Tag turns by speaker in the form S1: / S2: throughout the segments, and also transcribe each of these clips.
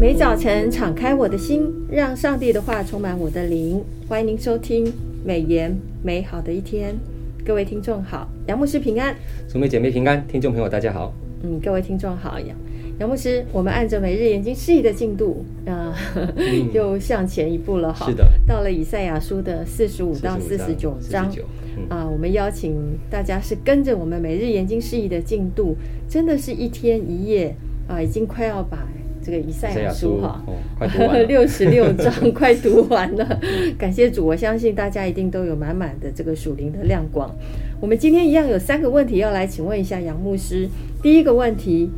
S1: 每早晨敞开我的心，让上帝的话充满我的灵。欢迎您收听美言美好的一天，各位听众好，杨牧师平安，
S2: 姊妹姐妹平安，听众朋友大家好。
S1: 嗯，各位听众好，杨杨牧师，我们按着每日研经释义的进度啊，嗯、又向前一步了哈。
S2: 是的，
S1: 到了以赛亚书的四十五到四十九章啊，我们邀请大家是跟着我们每日研经释义的进度，真的是一天一夜啊，已经快要把。这个以赛亚书哈，六十六章快读完了，感谢主，我相信大家一定都有满满的这个属灵的亮光。我们今天一样有三个问题要来请问一下杨牧师。第一个问题，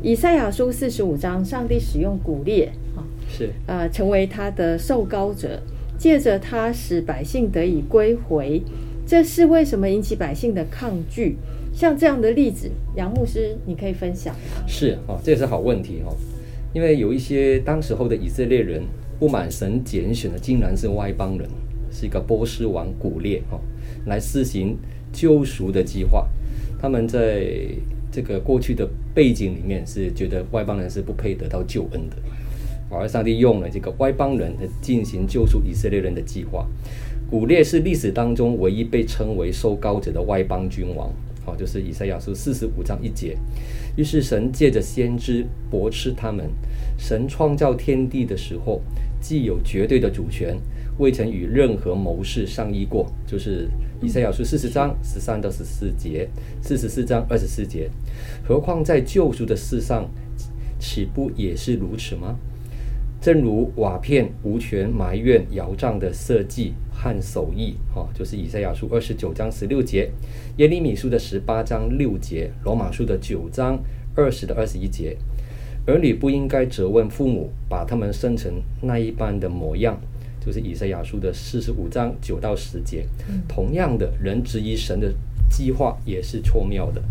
S1: 以赛亚书四十五章，上帝使用古列啊，是呃成为他的受膏者，借着他使百姓得以归回，这是为什么引起百姓的抗拒？像这样的例子，杨牧师你可以分享吗？
S2: 是啊，这也是好问题哈。因为有一些当时候的以色列人不满神拣选的，竟然是外邦人，是一个波斯王古列哈，来施行救赎的计划。他们在这个过去的背景里面是觉得外邦人是不配得到救恩的，而上帝用了这个外邦人来进行救赎以色列人的计划。古列是历史当中唯一被称为受膏者的外邦君王。好，就是以赛亚书四十五章一节。于是神借着先知驳斥他们。神创造天地的时候，既有绝对的主权，未曾与任何谋士商议过。就是以赛亚书四十章十三到十四节，四十四章二十四节。何况在救赎的事上，岂不也是如此吗？正如瓦片无权埋怨窑匠的设计和手艺，哈，就是以赛亚书二十九章十六节，耶利米书的十八章六节，罗马书的九章二十的二十一节。儿女不应该责问父母，把他们生成那一般的模样，就是以赛亚书的四十五章九到十节。同样的，人质疑神的计划也是错谬的。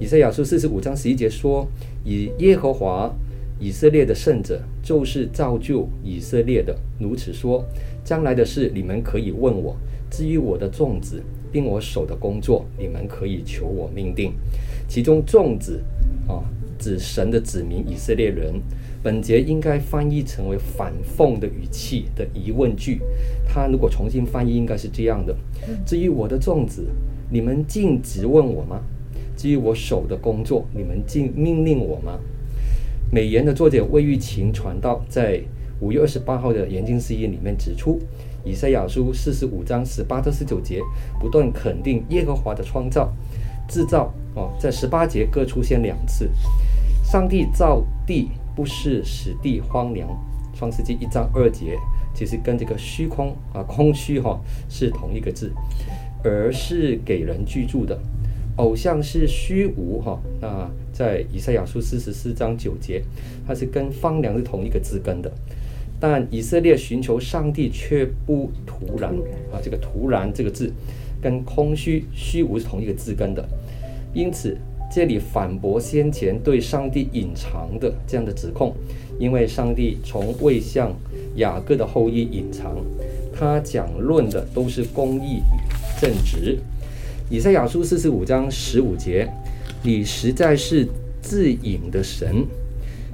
S2: 以赛亚书四十五章十一节说：“以耶和华。”以色列的圣者就是造就以色列的，如此说，将来的事你们可以问我；至于我的众子，并我手的工作，你们可以求我命定。其中众子啊，指神的子民以色列人。本节应该翻译成为反讽的语气的疑问句。他如果重新翻译，应该是这样的：至于我的众子，你们尽职问我吗？至于我手的工作，你们竟命令我吗？美言的作者魏玉琴传道在五月二十八号的研经释义里面指出，以赛亚书四十五章十八到十九节不断肯定耶和华的创造、制造哦，在十八节各出现两次。上帝造地不是使地荒凉，创世纪一章二节其实跟这个虚空啊空虚哈是同一个字，而是给人居住的。偶像是虚无哈，那在以赛亚书四十四章九节，它是跟荒凉是同一个字根的，但以色列寻求上帝却不突然。啊，这个突然这个字跟空虚虚无是同一个字根的，因此这里反驳先前对上帝隐藏的这样的指控，因为上帝从未向雅各的后裔隐藏，他讲论的都是公义与正直。以赛亚书四十五章十五节，你实在是自隐的神，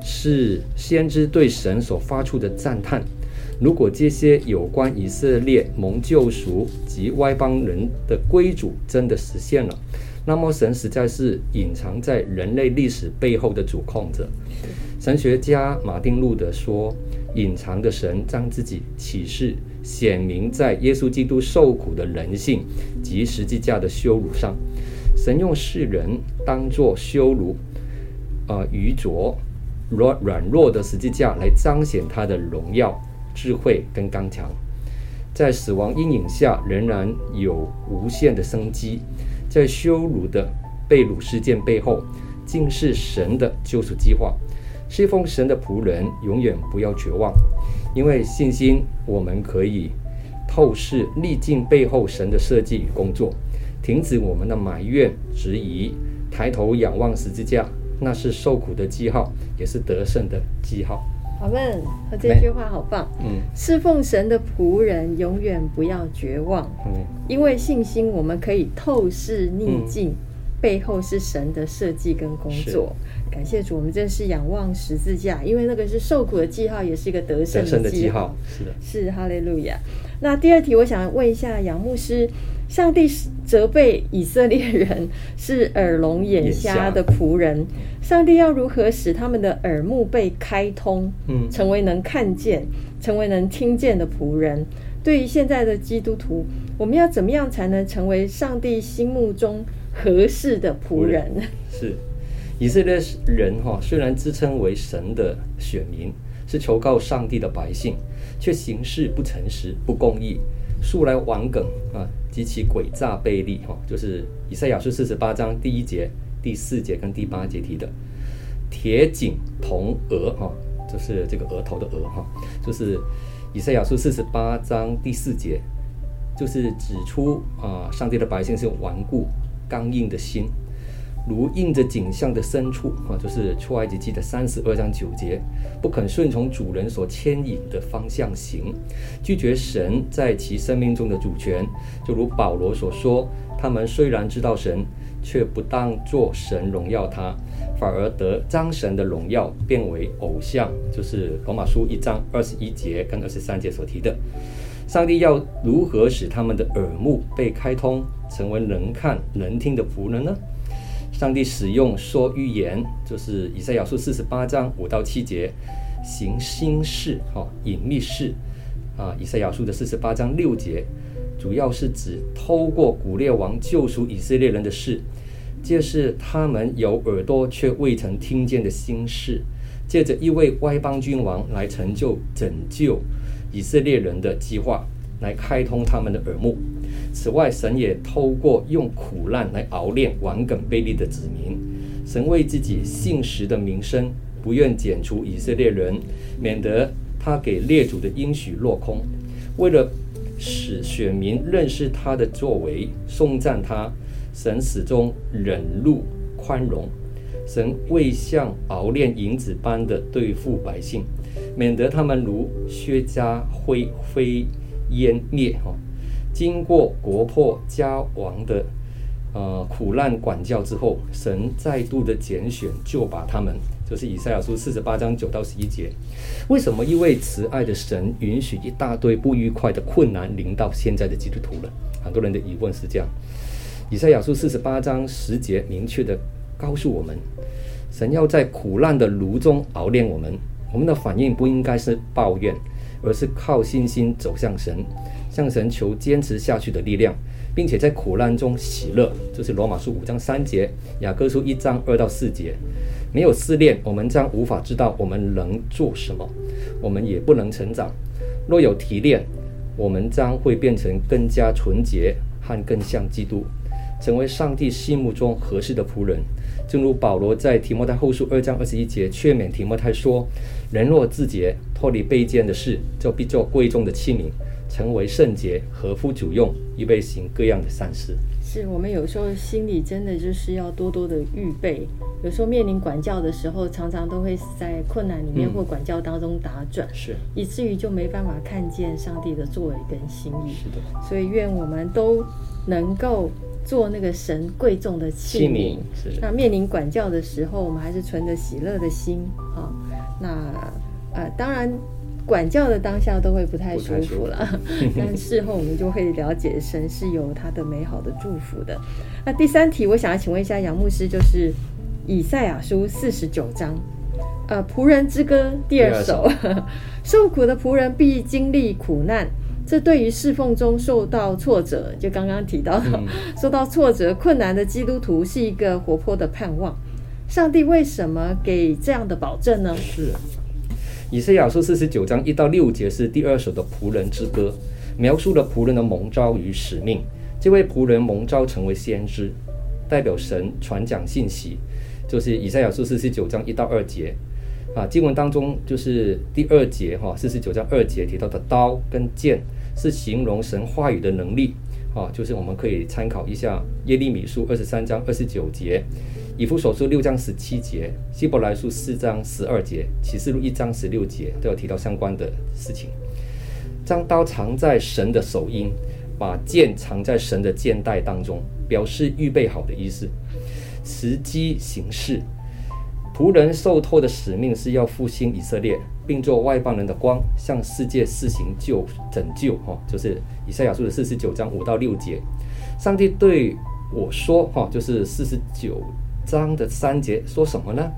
S2: 是先知对神所发出的赞叹。如果这些有关以色列蒙救赎及外邦人的归主真的实现了，那么神实在是隐藏在人类历史背后的主控者。神学家马丁路德说：“隐藏的神将自己启示。”显明在耶稣基督受苦的人性及十字架的羞辱上，神用世人当作羞辱、呃愚拙、软软弱的十字架来彰显他的荣耀、智慧跟刚强。在死亡阴影下，仍然有无限的生机。在羞辱的被掳事件背后，竟是神的救赎计划。侍奉神的仆人永远不要绝望。因为信心，我们可以透视逆境背后神的设计与工作，停止我们的埋怨、质疑，抬头仰望十字架，那是受苦的记号，也是得胜的记号。
S1: 阿们，和这句话好棒。嗯，侍奉神的仆人永远不要绝望。嗯，因为信心，我们可以透视逆境。嗯背后是神的设计跟工作。感谢主，我们真是仰望十字架，因为那个是受苦的记号，也是一个得胜的记号。
S2: 是的，
S1: 是哈利路亚。那第二题，我想问一下杨牧师：上帝责备以色列人是耳聋眼瞎的仆人，上帝要如何使他们的耳目被开通，嗯，成为能看见、成为能听见的仆人？对于现在的基督徒，我们要怎么样才能成为上帝心目中合适的仆人？
S2: 是。以色列人哈，虽然自称为神的选民，是求告上帝的百姓，却行事不诚实、不公义，素来顽梗啊，极其诡诈悖逆哈。就是以赛亚书四十八章第一节、第四节跟第八节提的铁颈铜额哈，就是这个额头的额哈，就是以赛亚书四十八章第四节，就是指出啊，上帝的百姓是顽固、刚硬的心。如印着颈项的牲畜啊，就是出埃及记的三十二章九节，不肯顺从主人所牵引的方向行，拒绝神在其生命中的主权。就如保罗所说，他们虽然知道神，却不当作神荣耀他，反而得将神的荣耀变为偶像。就是罗马书一章二十一节跟二十三节所提的。上帝要如何使他们的耳目被开通，成为能看能听的仆人呢？上帝使用说预言，就是以赛亚书四十八章五到七节，行心事哈隐秘事啊，以赛亚书的四十八章六节，主要是指透过古列王救赎以色列人的事，这是他们有耳朵却未曾听见的心事，借着一位外邦君王来成就拯救以色列人的计划，来开通他们的耳目。此外，神也透过用苦难来熬炼顽梗悖逆的子民。神为自己信实的名声，不愿剪除以色列人，免得他给列祖的应许落空。为了使选民认识他的作为，颂赞他，神始终忍辱宽容。神未像熬炼银子般的对付百姓，免得他们如薛家灰飞烟灭。哈。经过国破家亡的呃苦难管教之后，神再度的拣选，就把他们，就是以赛亚书四十八章九到十一节。为什么一位慈爱的神允许一大堆不愉快的困难临到现在的基督徒呢？很多人的疑问是这样。以赛亚书四十八章十节明确的告诉我们，神要在苦难的炉中熬炼我们，我们的反应不应该是抱怨，而是靠信心走向神。向神求坚持下去的力量，并且在苦难中喜乐，这是罗马书五章三节，雅各书一章二到四节。没有试炼，我们将无法知道我们能做什么，我们也不能成长。若有提炼，我们将会变成更加纯洁和更像基督，成为上帝心目中合适的仆人。正如保罗在提摩太后书二章二十一节劝勉提摩太说：“人若自洁，脱离卑贱的事，就必做贵重的器皿。”成为圣洁，合乎主用，预备行各样的善事。
S1: 是我们有时候心里真的就是要多多的预备。有时候面临管教的时候，常常都会在困难里面或管教当中打转，是、嗯、以至于就没办法看见上帝的作为跟心意。是的，所以愿我们都能够做那个神贵重的器皿。是。那面临管教的时候，我们还是存着喜乐的心啊。那呃，当然。管教的当下都会不太舒服了，但事后我们就会了解神是有他的美好的祝福的。那第三题，我想要请问一下杨牧师，就是以赛亚书四十九章，呃，仆人之歌第二首，受苦的仆人必经历苦难，这对于侍奉中受到挫折，就刚刚提到、嗯、受到挫折困难的基督徒是一个活泼的盼望。上帝为什么给这样的保证呢？
S2: 是。以赛亚书四十九章一到六节是第二首的仆人之歌，描述了仆人的蒙召与使命。这位仆人蒙召成为先知，代表神传讲信息，就是以赛亚书四十九章一到二节。啊，经文当中就是第二节哈，四十九章二节提到的刀跟剑，是形容神话语的能力。啊，就是我们可以参考一下耶利米书二十三章二十九节。以弗所书六章十七节，希伯来书四章十二节，启示录一章十六节都有提到相关的事情。将刀藏在神的手荫，把剑藏在神的剑袋当中，表示预备好的意思。时机行事，仆人受托的使命是要复兴以色列，并做外邦人的光，向世界施行救拯救。哈，就是以赛亚书的四十九章五到六节。上帝对我说：“哈，就是四十九章的三节，说什么呢？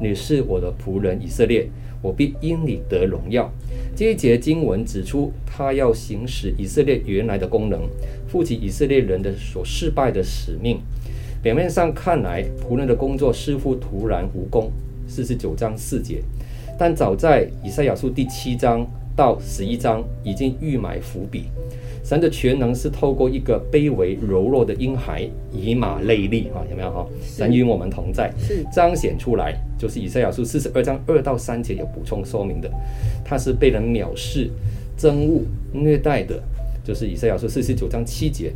S2: 你是我的仆人以色列，我必因你得荣耀。”这一节经文指出，他要行使以色列原来的功能，负起以色列人的所失败的使命。表面上看来，仆人的工作似乎徒然无功。四十九章四节，但早在以赛亚书第七章到十一章已经预埋伏笔。神的全能是透过一个卑微柔弱的婴孩以马内利啊，有没有哈？神与我们同在，是彰显出来，就是以赛亚书四十二章二到三节有补充说明的。他是被人藐视、憎恶、虐待的。就是以赛亚书四十九章七节，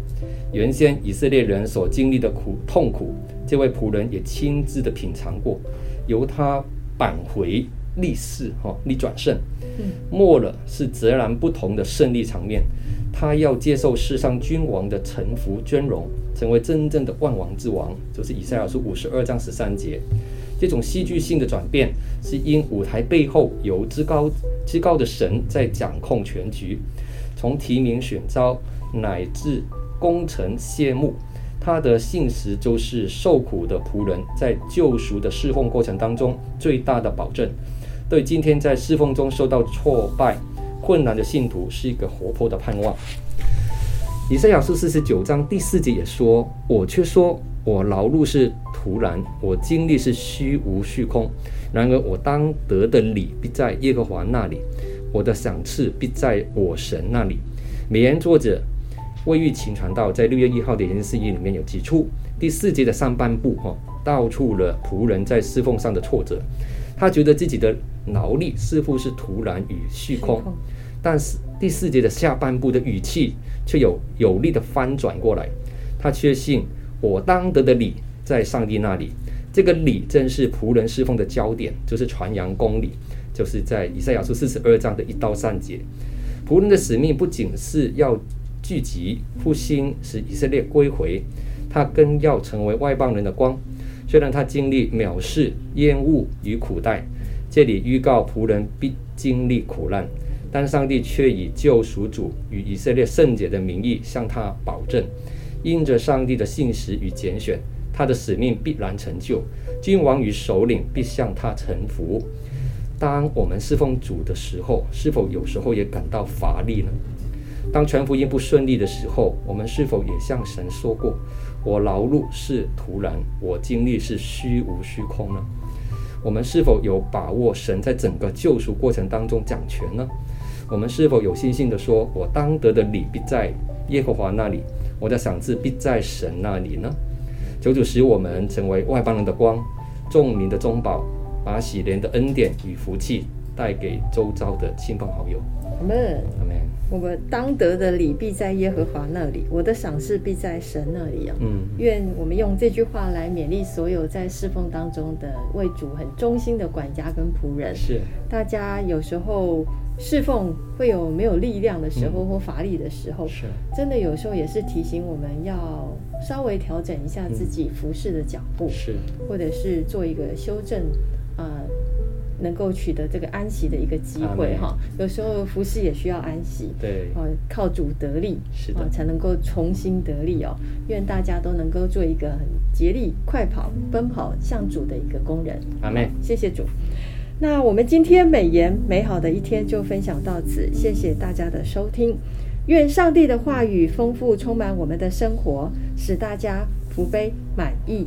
S2: 原先以色列人所经历的苦痛苦，这位仆人也亲自的品尝过。由他扳回逆势，哈逆转胜，末了是截然不同的胜利场面。他要接受世上君王的臣服尊荣，成为真正的万王之王。就是以赛亚书五十二章十三节，这种戏剧性的转变，是因舞台背后有至高至高的神在掌控全局。从提名选召乃至功成谢幕，他的信实就是受苦的仆人在救赎的侍奉过程当中最大的保证。对今天在侍奉中受到挫败、困难的信徒，是一个活泼的盼望。以赛亚书四十九章第四节也说：“我却说我劳碌是徒然，我经历是虚无虚空。然而我当得的礼必在耶和华那里。”我的赏赐必在我神那里。美言作者魏玉琴传道在六月一号的研经释义里面有指出，第四节的上半部哈，道出了仆人在侍奉上的挫折。他觉得自己的劳力似乎是徒然与虚空，但是第四节的下半部的语气却有有力的翻转过来。他确信我当得的理在上帝那里，这个理正是仆人侍奉的焦点，就是传扬公理。就是在以赛亚书四十二章的一到三节，仆人的使命不仅是要聚集复兴，使以色列归回，他更要成为外邦人的光。虽然他经历藐视、厌恶与苦待，这里预告仆人必经历苦难，但上帝却以救赎主与以色列圣洁的名义向他保证，因着上帝的信实与拣选，他的使命必然成就，君王与首领必向他臣服。当我们侍奉主的时候，是否有时候也感到乏力呢？当传福音不顺利的时候，我们是否也向神说过：“我劳碌是徒然，我经历是虚无虚空呢？”我们是否有把握神在整个救赎过程当中掌权呢？我们是否有信心地说：“我当得的礼必在耶和华那里，我的赏赐必在神那里呢？”求主使我们成为外邦人的光，众民的中保。把喜怜的恩典与福气带给周遭的亲朋好友。
S1: 阿门，阿门。我们当得的礼必在耶和华那里，我的赏赐必在神那里啊。嗯，愿我们用这句话来勉励所有在侍奉当中的为主很忠心的管家跟仆人。
S2: 是，
S1: 大家有时候侍奉会有没有力量的时候或乏力的时候，是，真的有时候也是提醒我们要稍微调整一下自己服侍的脚步，是，或者是做一个修正。啊、呃，能够取得这个安息的一个机会哈，有时候服侍也需要安息，
S2: 对，
S1: 哦，靠主得力，
S2: 是的，
S1: 才能够重新得力哦。愿大家都能够做一个很竭力快跑、奔跑向主的一个工人。
S2: 阿门，
S1: 谢谢主。那我们今天美言美好的一天就分享到此，谢谢大家的收听。愿上帝的话语丰富充满我们的生活，使大家福杯满溢。